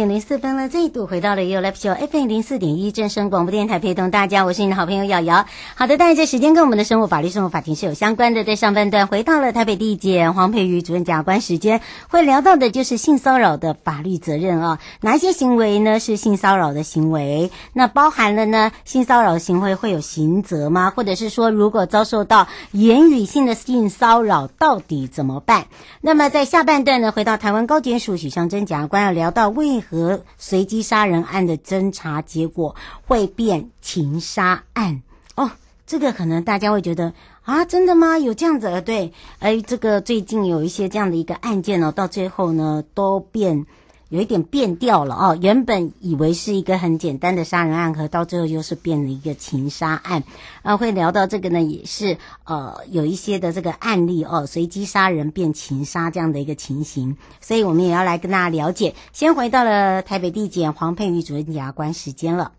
点零四分了，这一度回到了 You Live Show FM 零四点一正声广播电台，陪同大家，我是你的好朋友瑶瑶。好的，当然这时间跟我们的生活法律生活法庭是有相关的。在上半段回到了台北地检黄佩瑜主任检察官时间，会聊到的就是性骚扰的法律责任啊，哪些行为呢是性骚扰的行为？那包含了呢性骚扰行为会有刑责吗？或者是说如果遭受到言语性的性骚扰，到底怎么办？那么在下半段呢，回到台湾高检署许尚真检察官要聊到。为和随机杀人案的侦查结果会变情杀案？哦，这个可能大家会觉得啊，真的吗？有这样子？对，哎，这个最近有一些这样的一个案件哦，到最后呢都变。有一点变调了哦，原本以为是一个很简单的杀人案，和到最后又是变了一个情杀案。啊，会聊到这个呢，也是呃有一些的这个案例哦，随机杀人变情杀这样的一个情形，所以我们也要来跟大家了解。先回到了台北地检黄佩瑜主任检察官时间了。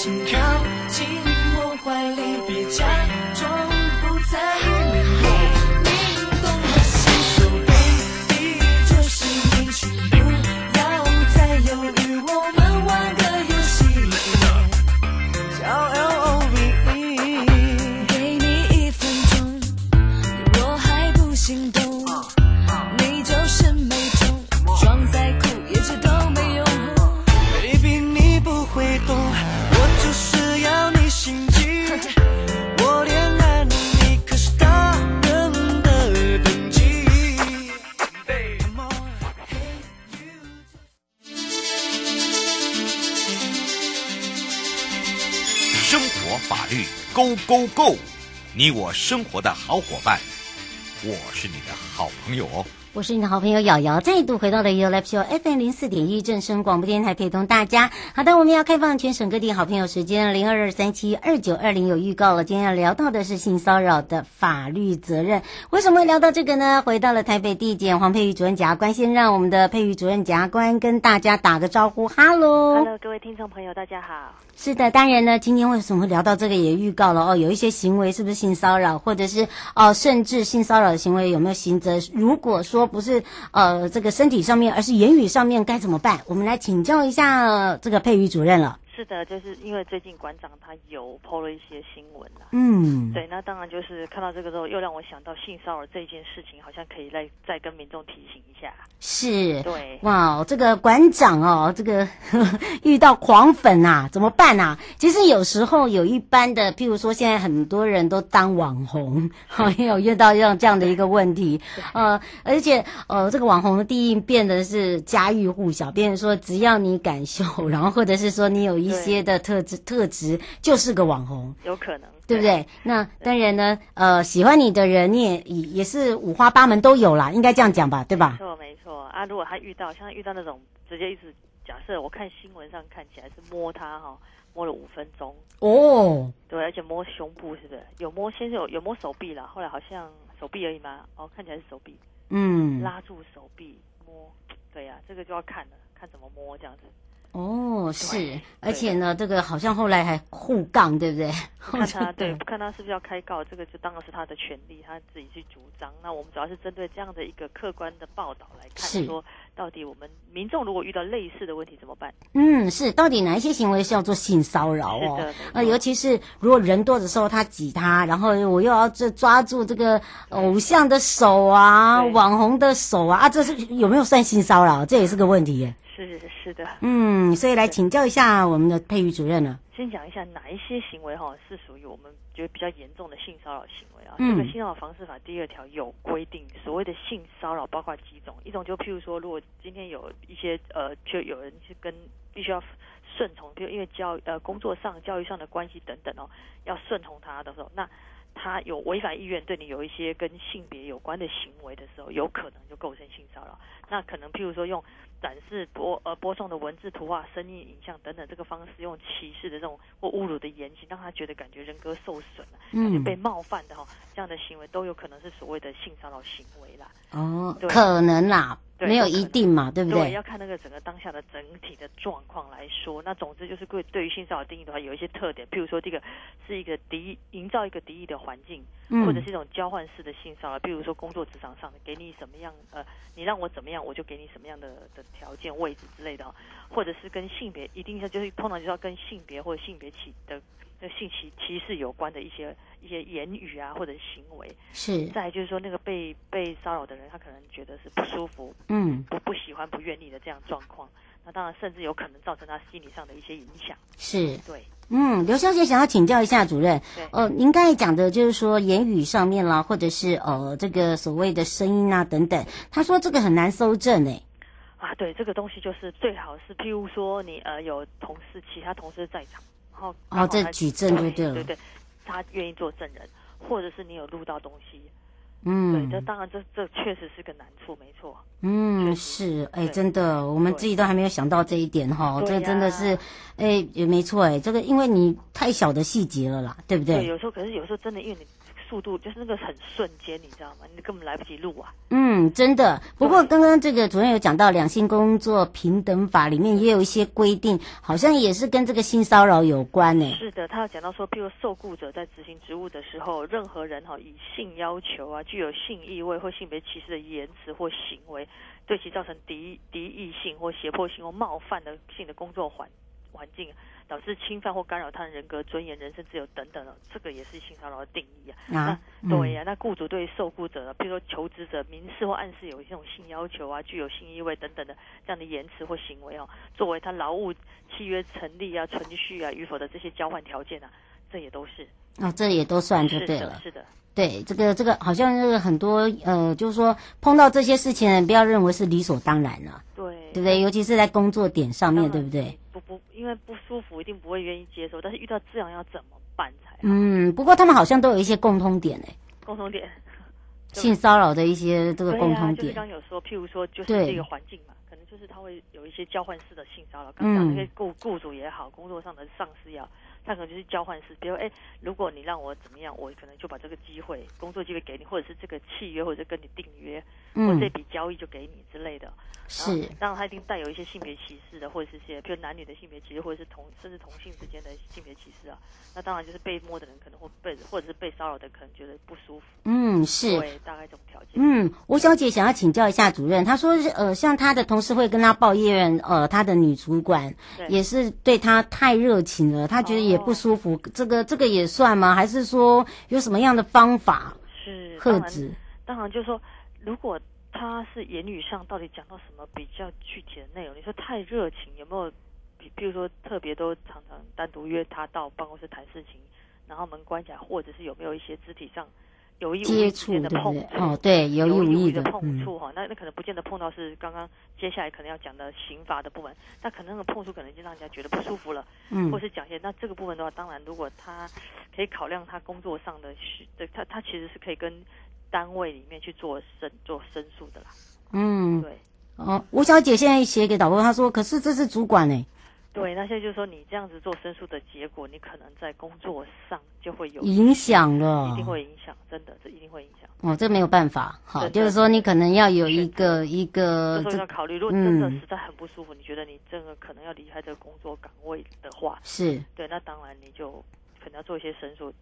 请靠近你我生活的好伙伴，我是你的好朋友哦。我是你的好朋友瑶瑶，再度回到了 You Live Show FM 零四点一正声广播电台，陪同大家。好的，我们要开放全省各地好朋友时间零二二三七二九二零有预告了。今天要聊到的是性骚扰的法律责任。为什么会聊到这个呢？回到了台北地检黄佩瑜主任检察官，先让我们的佩瑜主任检察官跟大家打个招呼。Hello，Hello，各位听众朋友，大家好。是的，当然呢，今天为什么会聊到这个也预告了哦？有一些行为是不是性骚扰，或者是哦，甚至性骚扰的行为有没有刑责？如果说不是呃这个身体上面，而是言语上面该怎么办？我们来请教一下这个佩瑜主任了。是的，就是因为最近馆长他有 PO 了一些新闻啦。嗯，对，那当然就是看到这个之后，又让我想到性骚扰这件事情，好像可以来再跟民众提醒一下。是，对，哇，这个馆长哦，这个 遇到狂粉啊，怎么办啊？其实有时候有一般的，譬如说现在很多人都当网红，好，也有遇到这样这样的一个问题，呃，而且呃，这个网红的定义变得是家喻户晓，变成说只要你敢秀，然后或者是说你有一些的特质特质，就是个网红，有可能。对不对？那当然呢，呃，喜欢你的人，你也也是五花八门都有啦，应该这样讲吧，对吧？没错，没错啊。如果他遇到像遇到那种直接一直假设，我看新闻上看起来是摸他哈，摸了五分钟哦，对，而且摸胸部是不是？有摸先是有有摸手臂啦，后来好像手臂而已嘛，哦，看起来是手臂，嗯，拉住手臂摸，对呀、啊，这个就要看了，看怎么摸这样子。哦，是，而且呢，这个好像后来还互杠，对不对？看他对，不看他是不是要开告，这个就当然是他的权利，他自己去主张。那我们主要是针对这样的一个客观的报道来看，说到底我们民众如果遇到类似的问题怎么办？嗯，是，到底哪一些行为是要做性骚扰哦？呃，尤其是如果人多的时候，他挤他，然后我又要这抓住这个偶像的手啊，网红的手啊，啊，这是有没有算性骚扰？这也是个问题耶。是是的，嗯，所以来请教一下我们的佩瑜主任呢。先讲一下哪一些行为哈是属于我们觉得比较严重的性骚扰行为啊？嗯，这个性骚扰防治法第二条有规定，所谓的性骚扰包括几种，一种就譬如说，如果今天有一些呃，就有人去跟必须要顺从，比如因为教呃工作上、教育上的关系等等哦，要顺从他的时候，那他有违反意愿对你有一些跟性别有关的行为的时候，有可能就构成性骚扰。那可能譬如说用。展示播呃播送的文字、图画、声音、影像等等这个方式，用歧视的这种或侮辱的言行，让他觉得感觉人格受损了，感觉被冒犯的哈，这样的行为都有可能是所谓的性骚扰行为啦。哦，可能啦。没有一定嘛，对不对？对，要看那个整个当下的整体的状况来说。那总之就是对对于性骚扰定义的话，有一些特点，譬如说这个是一个敌营造一个敌意的环境，嗯，或者是一种交换式的性骚扰，譬如说工作职场上的，给你什么样呃，你让我怎么样，我就给你什么样的的条件、位置之类的，或者是跟性别一定是就是通常就是要跟性别或者性别歧的。那性歧歧视有关的一些一些言语啊，或者行为，是。再就是说，那个被被骚扰的人，他可能觉得是不舒服，嗯，不不喜欢、不愿意的这样状况。那当然，甚至有可能造成他心理上的一些影响。是，对，嗯，刘小姐想要请教一下主任，对，呃，您刚才讲的就是说言语上面啦，或者是呃这个所谓的声音啊等等，他说这个很难搜证诶。啊，对，这个东西就是最好是，譬如说你呃有同事，其他同事在场。然后哦，这举证就对了，对对，对，他愿意做证人，或者是你有录到东西，嗯，对，这当然这这确实是个难处，没错，嗯，是，哎，真的，我们自己都还没有想到这一点哈，这真的是，哎，也没错，哎，这个因为你太小的细节了啦，对不对？对，有时候可是有时候真的因为你。速度就是那个很瞬间，你知道吗？你根本来不及录啊。嗯，真的。不过刚刚这个主任有讲到《两性工作平等法》里面也有一些规定，好像也是跟这个性骚扰有关呢。是的，他有讲到说，譬如受雇者在执行职务的时候，任何人哈以性要求啊，具有性意味或性别歧视的言辞或行为，对其造成敌敌意性或胁迫性或冒犯的性的工作环环境。导致侵犯或干扰他人人格尊严、人身自由等等的，这个也是性骚扰的定义啊。啊，那对呀、啊，那雇主对受雇者，譬如说求职者，明示或暗示有这种性要求啊，具有性意味等等的这样的言辞或行为哦，作为他劳务契约成立啊、存续啊与否的这些交换条件啊，这也都是。哦，这也都算就对了。是的，是的。对，这个这个好像是很多呃，就是说碰到这些事情，不要认为是理所当然了、啊。对，对不对？尤其是在工作点上面，对不对？不不，因为不舒服，一定不会愿意接受。但是遇到这样要怎么办才好？嗯，不过他们好像都有一些共通点诶。共通点，性骚扰的一些这个共通点。就是刚有说，譬如说，就是这个环境嘛，可能就是他会有一些交换式的性骚扰。刚刚那些雇雇主也好，工作上的上司也好。他可能就是交换式，比如哎，如果你让我怎么样，我可能就把这个机会、工作机会给你，或者是这个契约，或者跟你订约，或者这笔交易就给你之类的。是，当然他一定带有一些性别歧视的，或者是些，比如男女的性别歧视，或者是同甚至同性之间的性别歧视啊。那当然就是被摸的人可能会被，或者是被骚扰的可能觉得不舒服。嗯，是。对，大概这种条件。嗯，吴小姐想要请教一下主任，她说呃，像她的同事会跟她抱怨，呃，她的女主管也是对她太热情了，她觉得也不舒服。哦、这个这个也算吗？还是说有什么样的方法是遏制？当然就是说如果。他是言语上到底讲到什么比较具体的内容？你说太热情，有没有？比比如说特别都常常单独约他到办公室谈事情，然后门关起来，或者是有没有一些肢体上有意无意间的碰触？哦，对，有意无意的碰触哈、嗯，那那可能不见得碰到是刚刚接下来可能要讲的刑罚的部分，那可能那个碰触可能就让人家觉得不舒服了，嗯，或是讲些那这个部分的话，当然如果他可以考量他工作上的，对他他其实是可以跟。单位里面去做申做申诉的啦，嗯，对，哦，吴小姐现在写给导播，她说，可是这是主管哎，对，那现在就是说你这样子做申诉的结果，你可能在工作上就会有影响了，一定会影响，真的，这一定会影响。哦，这没有办法，好，就是说你可能要有一个一个，就是说要考虑，如果真的实在很不舒服，嗯，你觉得你这个可能要离开这个工作岗位的话，是对，那当然你就可能要做一些申诉。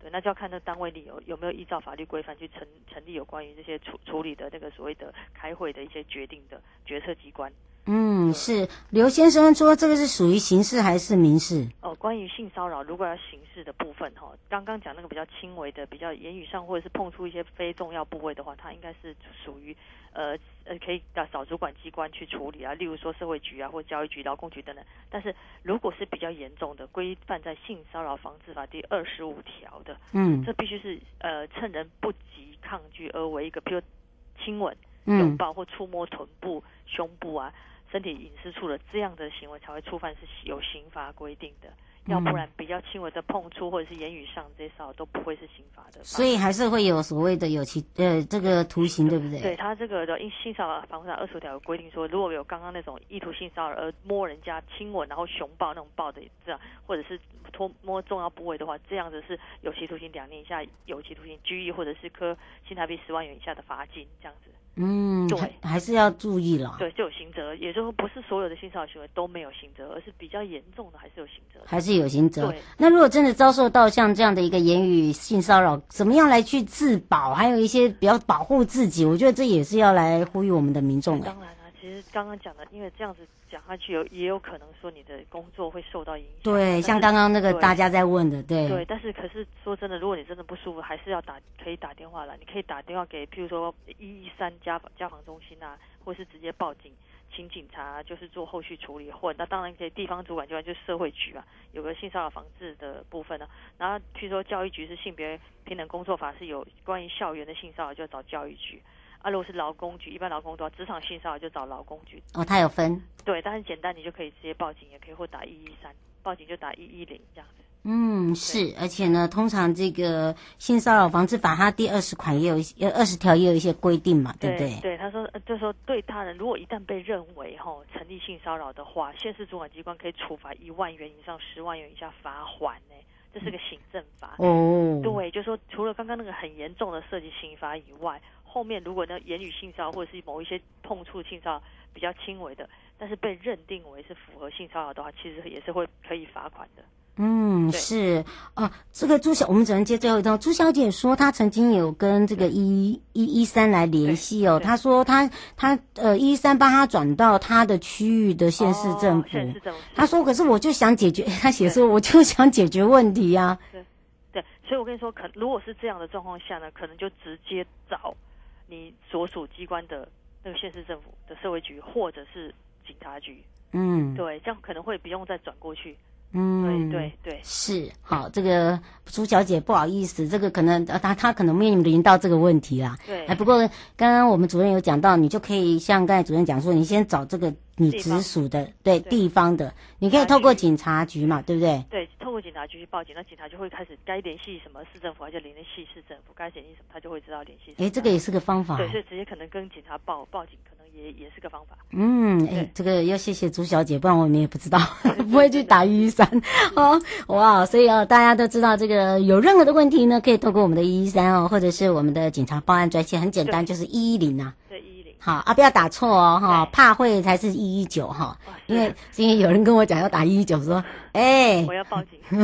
对，那就要看那单位里有有没有依照法律规范去成成立有关于这些处处理的那个所谓的开会的一些决定的决策机关。嗯，是刘先生说这个是属于刑事还是民事？哦，关于性骚扰，如果要刑事的部分哈，刚刚讲那个比较轻微的，比较言语上或者是碰触一些非重要部位的话，它应该是属于呃呃可以找主管机关去处理啊，例如说社会局啊或教育局、劳工局等等。但是如果是比较严重的，规范在性骚扰防治法第二十五条的，嗯，这必须是呃趁人不及抗拒而为一个，比如亲吻、拥抱或触摸臀部、胸部啊。身体隐私处的这样的行为才会触犯，是有刑罚规定的，要不然比较轻微的碰触或者是言语上这些骚扰都不会是刑罚的。所以还是会有所谓的有期呃这个徒刑，对不对？对，他这个的性骚扰防治法二十条有规定说，如果有刚刚那种意图性骚扰而摸人家亲吻然后熊抱那种抱的这样，或者是托摸重要部位的话，这样子是有期徒刑两年以下有期徒刑、拘役或者是科新台币十万元以下的罚金这样子。嗯，对，还是要注意了。对，就有刑责，也就是说不是所有的性骚扰行为都没有刑责，而是比较严重的还是有刑责。还是有刑责。对，那如果真的遭受到像这样的一个言语性骚扰，怎么样来去自保？还有一些比较保护自己，我觉得这也是要来呼吁我们的民众。当然了，其实刚刚讲的，因为这样子。讲下去有也有可能说你的工作会受到影响。对，像刚刚那个大家在问的，对。对，但是可是说真的，如果你真的不舒服，还是要打，可以打电话来。你可以打电话给，譬如说一一三家家防中心啊，或是直接报警，请警察就是做后续处理。或那当然可以地方主管机关就是社会局啊，有个性骚扰防治的部分呢、啊。然后譬如说教育局是性别平等工作法是有关于校园的性骚扰，就要找教育局。啊，如果是劳工局，一般劳工都要职场性骚扰就找劳工局。哦，他有分。对，但是简单，你就可以直接报警，也可以或打一一三，报警就打一一零这样子。嗯，是，而且呢，通常这个性骚扰防治法它第二十款也有一些，二十条也有一些规定嘛，对不对？对，他说，就是说对他人，如果一旦被认为哈、哦、成立性骚扰的话，县市主管机关可以处罚一万元以上十万元以下罚锾呢，这是个行政法。哦。对，就是说除了刚刚那个很严重的涉及刑罚以外。后面如果呢言语性骚扰或者是某一些碰触性骚扰比较轻微的，但是被认定为是符合性骚扰的话，其实也是会可以罚款的。嗯，是哦、啊，这个朱小，我们只能接最后一通。朱小姐说她曾经有跟这个一一一三来联系哦，她说她她呃一三帮她转到她的区域的县市政府。县、哦、市政府。她说，可是我就想解决，她写说我就想解决问题呀、啊。对对，所以我跟你说，可如果是这样的状况下呢，可能就直接找。你所属机关的那个县市政府的社会局，或者是警察局，嗯，对，这样可能会不用再转过去，嗯，对对对，是好，这个朱小姐不好意思，这个可能呃，她她可能面临到这个问题啦，对，哎，不过刚刚我们主任有讲到，你就可以像刚才主任讲说，你先找这个。你直属的对，对地方的，你可以透过警察局嘛，对不对？对，透过警察局去报警，那警察就会开始该联系什么市政府，还是联系市政府，该联系什么，他就会知道联系。哎，这个也是个方法。对，所以直接可能跟警察报报警，也也是个方法。嗯，哎，这个要谢谢朱小姐，不然我们也不知道，不会去打一一三。哦，哇，所以哦，大家都知道这个有任何的问题呢，可以透过我们的一一三哦，或者是我们的警察报案专线，很简单，就是一一零呐。好啊，不要打错哦，哈，怕会才是一一九哈，因为因为有人跟我讲要打一一九，说，哎，我要报警，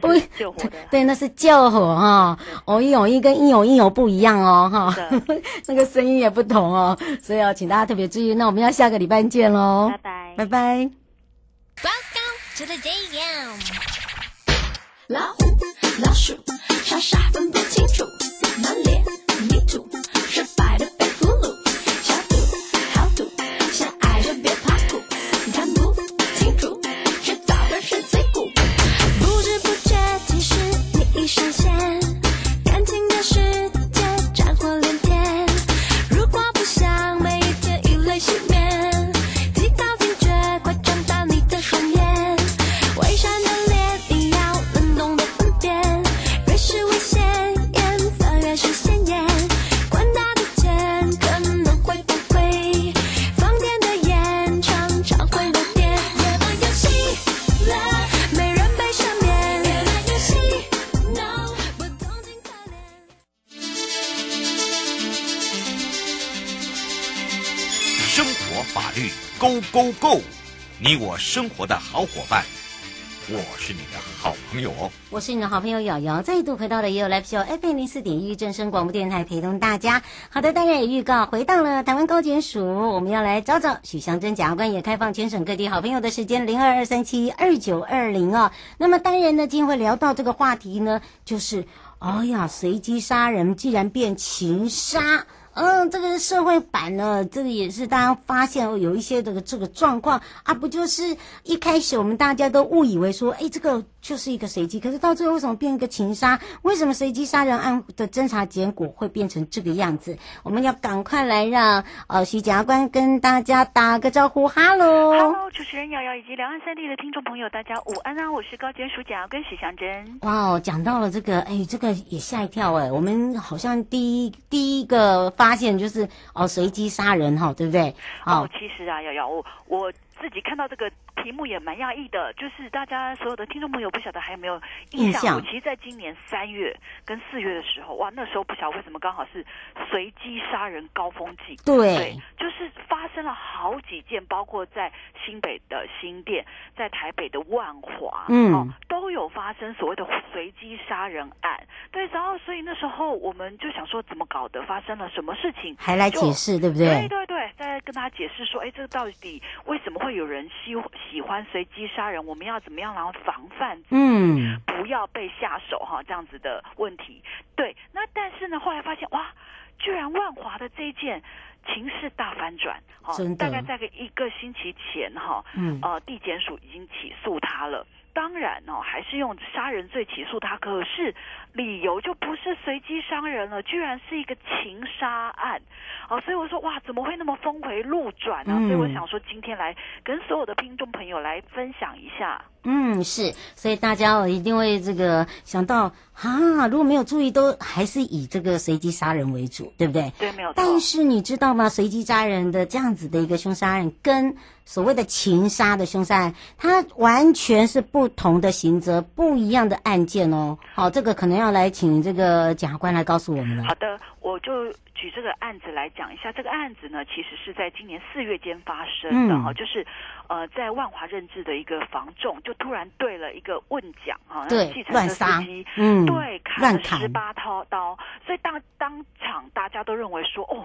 不救火的，对，那是救火哈，偶一偶一跟一有一有不一样哦，哈，那个声音也不同哦，所以要请大家特别注意。那我们要下个礼拜见喽，拜拜，拜拜。Welcome to the day 老虎、老鼠，傻傻分不清楚，满脸泥土，你我生活的好伙伴，我是你的好朋友哦。我是你的好朋友瑶瑶，再度回到了也有 Live Show FM 零四点一正声广播电台，陪同大家。好的，当然也预告回到了台湾高检署，我们要来找找许祥珍检察官，也开放全省各地好朋友的时间零二二三七二九二零哦。那么当然呢，今天会聊到这个话题呢，就是，哎呀，随机杀人竟然变情杀。嗯，这个社会版呢，这个也是大家发现有一些这个这个状况啊，不就是一开始我们大家都误以为说，哎，这个就是一个随机，可是到最后为什么变一个情杀？为什么随机杀人案的侦查结果会变成这个样子？我们要赶快来让呃徐检察官跟大家打个招呼，哈喽，哈喽，主持人瑶瑶以及两岸三地的听众朋友，大家午安啊，我是高检署检察官许祥珍。哇哦，讲到了这个，哎，这个也吓一跳哎，我们好像第一第一个发。发现就是哦，随机杀人哈，对不对？哦，其实啊，瑶瑶，我我自己看到这个。题目也蛮讶异的，就是大家所有的听众朋友不晓得还有没有印象？我其实在今年三月跟四月的时候，哇，那时候不晓得为什么刚好是随机杀人高峰季。对，对，就是发生了好几件，包括在新北的新店，在台北的万华，嗯、哦，都有发生所谓的随机杀人案。对，然后所以那时候我们就想说，怎么搞的？发生了什么事情？还来解释，对不对？对对对，再跟大家解释说，哎，这个到底为什么会有人希喜欢随机杀人，我们要怎么样然后防范？嗯，不要被下手哈，这样子的问题。对，那但是呢，后来发现哇，居然万华的这一件情势大反转，哈，大概在个一个星期前哈，嗯，呃，地检署已经起诉他了。当然哦，还是用杀人罪起诉他，可是理由就不是随机伤人了，居然是一个情杀案。哦，所以我说哇，怎么会那么峰回路转呢？所以我想说，今天来跟所有的听众朋友来分享一下。嗯，是，所以大家一定会这个想到啊，如果没有注意，都还是以这个随机杀人为主，对不对？对，没有错。但是你知道吗？随机杀人的这样子的一个凶杀案，跟所谓的情杀的凶杀案，它完全是不同的刑责，不一样的案件哦。好，这个可能要来请这个检察官来告诉我们了。好的，我就。举这个案子来讲一下，这个案子呢，其实是在今年四月间发生的哈，嗯、就是呃，在万华任职的一个房仲，就突然对了一个问讲哈，对，计程车司机，嗯，对，砍了十八刀刀，所以当当场大家都认为说，哦。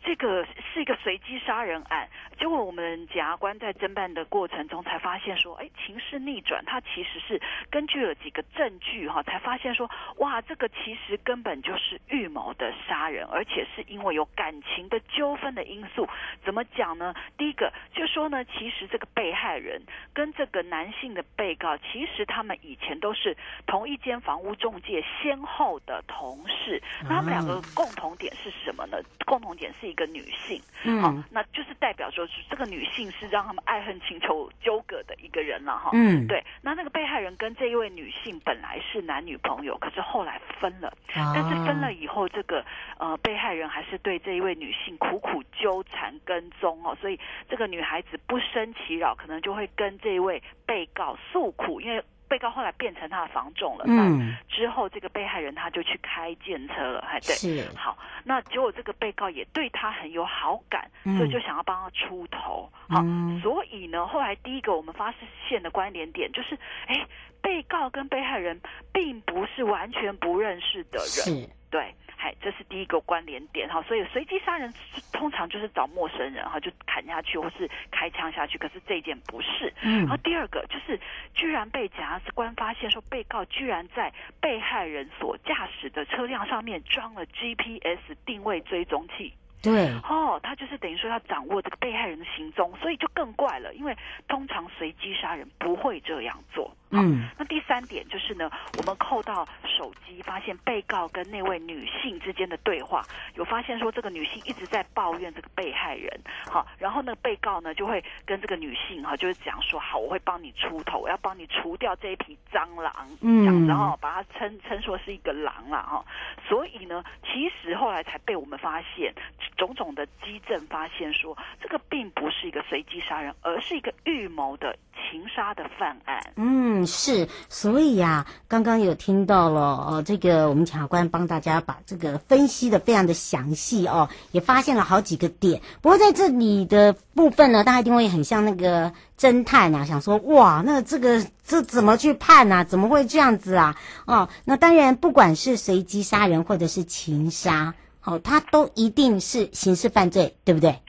这个是一个随机杀人案，结果我们检察官在侦办的过程中才发现说，哎，情势逆转，他其实是根据了几个证据哈，才发现说，哇，这个其实根本就是预谋的杀人，而且是因为有感情的纠纷的因素。怎么讲呢？第一个就说呢，其实这个被害人跟这个男性的被告，其实他们以前都是同一间房屋中介先后的同事，那他们两个共同点是什么呢？共同点是。一个女性，好、那就是代表说是这个女性是让他们爱恨情仇纠葛的一个人了哈。嗯，对。那那个被害人跟这一位女性本来是男女朋友，可是后来分了。啊、但是分了以后，这个呃被害人还是对这一位女性苦苦纠缠跟踪哦，所以这个女孩子不生其扰，可能就会跟这一位被告诉苦，因为。被告后来变成他的房仲了，嗯，之后这个被害人他就去开建车了，还对，是。好，那结果这个被告也对他很有好感，嗯、所以就想要帮他出头，好，嗯、所以呢，后来第一个我们发现的关联点就是，哎，被告跟被害人并不是完全不认识的人，是对。嗨，这是第一个关联点哈，所以随机杀人通常就是找陌生人哈，就砍下去或是开枪下去。可是这一件不是。嗯。然后第二个就是，居然被检察官发现说，被告居然在被害人所驾驶的车辆上面装了 GPS 定位追踪器。对。哦，他就是等于说要掌握这个被害人的行踪，所以就更怪了，因为通常随机杀人不会这样做。嗯，那第三点就是呢，我们扣到手机，发现被告跟那位女性之间的对话，有发现说这个女性一直在抱怨这个被害人，好，然后呢，被告呢就会跟这个女性哈，就是讲说，好，我会帮你出头，我要帮你除掉这一匹蟑螂，嗯，这样子哈，把它称称说是一个狼了哈，所以呢，其实后来才被我们发现，种种的迹证发现说，这个并不是一个随机杀人，而是一个预谋的情杀的犯案，嗯。嗯，是，所以呀、啊，刚刚有听到了哦，这个我们检察官帮大家把这个分析的非常的详细哦，也发现了好几个点。不过在这里的部分呢，大家一定会很像那个侦探啊，想说哇，那这个这怎么去判啊？怎么会这样子啊？哦，那当然，不管是随机杀人或者是情杀，哦，它都一定是刑事犯罪，对不对？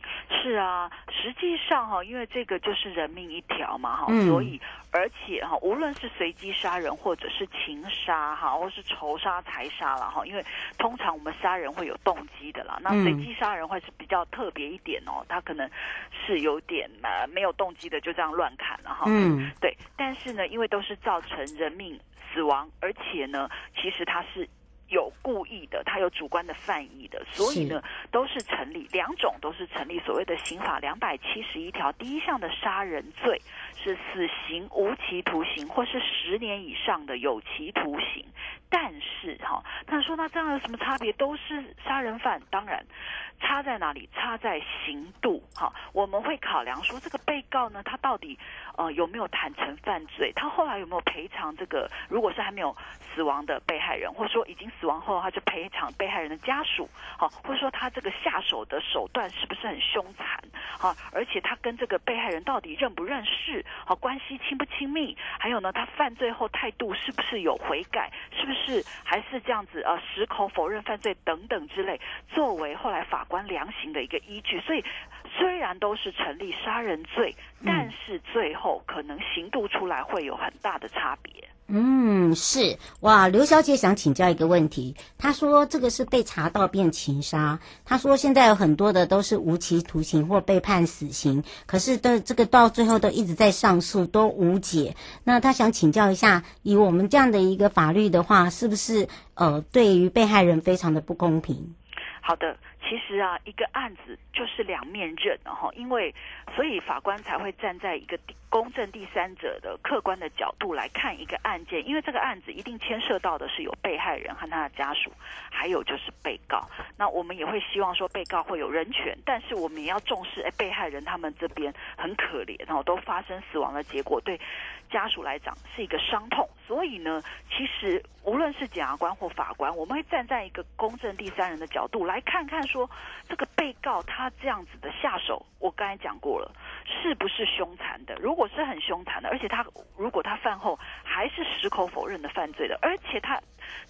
是啊，实际上哈，因为这个就是人命一条嘛哈，嗯、所以而且哈，无论是随机杀人或者是情杀哈，或是仇杀、财杀了哈，因为通常我们杀人会有动机的啦，那随机杀人会是比较特别一点哦，他可能是有点呃没有动机的就这样乱砍了哈，嗯，对，但是呢，因为都是造成人命死亡，而且呢，其实他是。有故意的，他有主观的犯意的，所以呢，都是成立，两种都是成立。所谓的刑法两百七十一条第一项的杀人罪是死刑、无期徒刑或是十年以上的有期徒刑。但是哈，他说那这样有什么差别？都是杀人犯，当然差在哪里？差在刑度哈。我们会考量说，这个被告呢，他到底呃有没有坦诚犯罪？他后来有没有赔偿这个？如果是还没有死亡的被害人，或者说已经死亡后，他就赔偿被害人的家属，好，或者说他这个下手的手段是不是很凶残？好，而且他跟这个被害人到底认不认识？好，关系亲不亲密？还有呢，他犯罪后态度是不是有悔改？是不是还是这样子？呃，矢口否认犯罪等等之类，作为后来法官量刑的一个依据。所以虽然都是成立杀人罪，但是最后可能刑度出来会有很大的差别。嗯，是哇，刘小姐想请教一个问题。她说这个是被查到变情杀。她说现在有很多的都是无期徒刑或被判死刑，可是的这个到最后都一直在上诉，都无解。那她想请教一下，以我们这样的一个法律的话，是不是呃对于被害人非常的不公平？好的。其实啊，一个案子就是两面刃，然后因为所以法官才会站在一个公正第三者的客观的角度来看一个案件，因为这个案子一定牵涉到的是有被害人和他的家属，还有就是被告。那我们也会希望说被告会有人权，但是我们也要重视，哎，被害人他们这边很可怜，然后都发生死亡的结果，对家属来讲是一个伤痛。所以呢，其实无论是检察官或法官，我们会站在一个公正第三人的角度来看看说。说这个被告他这样子的下手，我刚才讲过了，是不是凶残的？如果是很凶残的，而且他如果他饭后还是矢口否认的犯罪的，而且他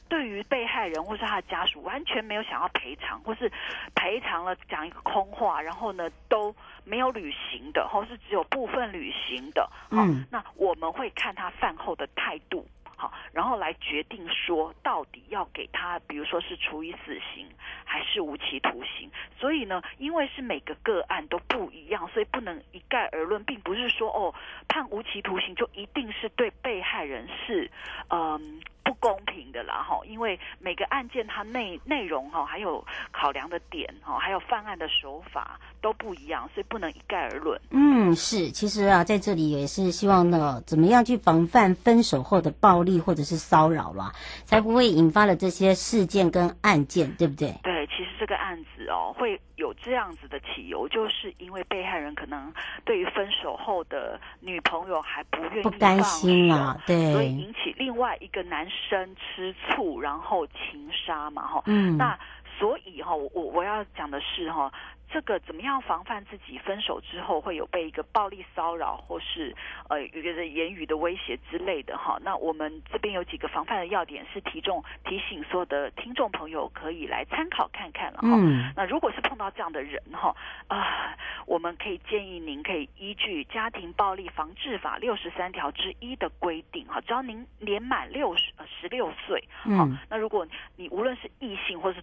对于被害人或是他的家属完全没有想要赔偿，或是赔偿了讲一个空话，然后呢都没有履行的，或是只有部分履行的，嗯，那我们会看他饭后的态度。好，然后来决定说到底要给他，比如说是处以死刑还是无期徒刑。所以呢，因为是每个个案都不一样，所以不能一概而论，并不是说哦判无期徒刑就一定是对被害人是嗯不公平的啦哈，因为每个案件它内内容哈，还有考量的点哈，还有犯案的手法都不一样，所以不能一概而论。嗯，是，其实啊，在这里也是希望呢，怎么样去防范分手后的暴力或者是骚扰啦，才不会引发了这些事件跟案件，对不对？对，其实这个案子哦，会有这样子的起由，就是因为被害人可能对于分手后的女朋友还不愿意不甘心啊，对，所以引起另外一个男生吃醋，然后情杀嘛，哈，嗯，那所以哈，我我要讲的是哈。这个怎么样防范自己分手之后会有被一个暴力骚扰或是呃一个言语的威胁之类的哈？那我们这边有几个防范的要点是提重提醒所有的听众朋友可以来参考看看了哈。嗯。那如果是碰到这样的人哈啊，我们可以建议您可以依据《家庭暴力防治法》六十三条之一的规定哈，只要您年满六十呃十六岁，好，那如果你无论是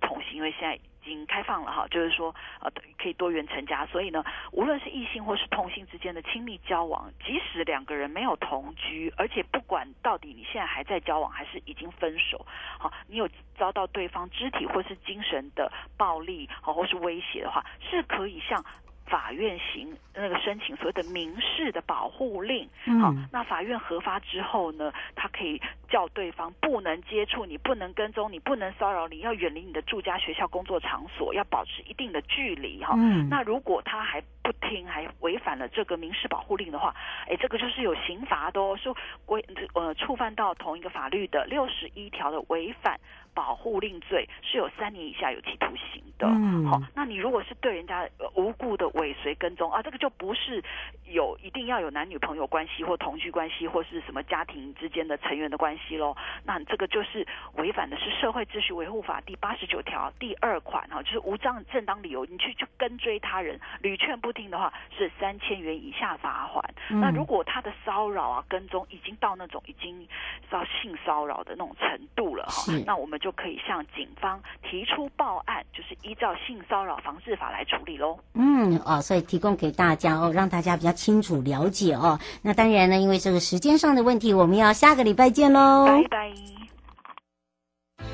同性，因为现在。已经开放了哈，就是说呃，可以多元成家，所以呢，无论是异性或是同性之间的亲密交往，即使两个人没有同居，而且不管到底你现在还在交往还是已经分手，好，你有遭到对方肢体或是精神的暴力，好，或是威胁的话，是可以向。法院行那个申请所谓的民事的保护令，好，那法院核发之后呢，他可以叫对方不能接触你，不能跟踪你，不能骚扰你，要远离你的住家、学校、工作场所，要保持一定的距离哈。那如果他还不听，还违反了这个民事保护令的话，哎，这个就是有刑罚的哦，说违呃触犯到同一个法律的六十一条的违反保护令罪，是有三年以下有期徒刑的。嗯，好，那你如果是对人家无故的尾随跟踪啊，这个就不是有一定要有男女朋友关系或同居关系或是什么家庭之间的成员的关系喽。那这个就是违反的是社会秩序维护法第八十九条第二款哈，就是无正正当理由你去去跟追他人，屡劝不听的话是三千元以下罚锾。嗯、那如果他的骚扰啊跟踪已经到那种已经到性骚扰的那种程度了哈，那我们就。就可以向警方提出报案，就是依照性骚扰防治法来处理喽。嗯，哦，所以提供给大家哦，让大家比较清楚了解哦。那当然呢，因为这个时间上的问题，我们要下个礼拜见喽。拜拜。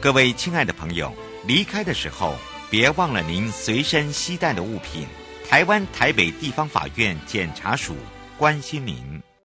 各位亲爱的朋友，离开的时候别忘了您随身携带的物品。台湾台北地方法院检察署关心您。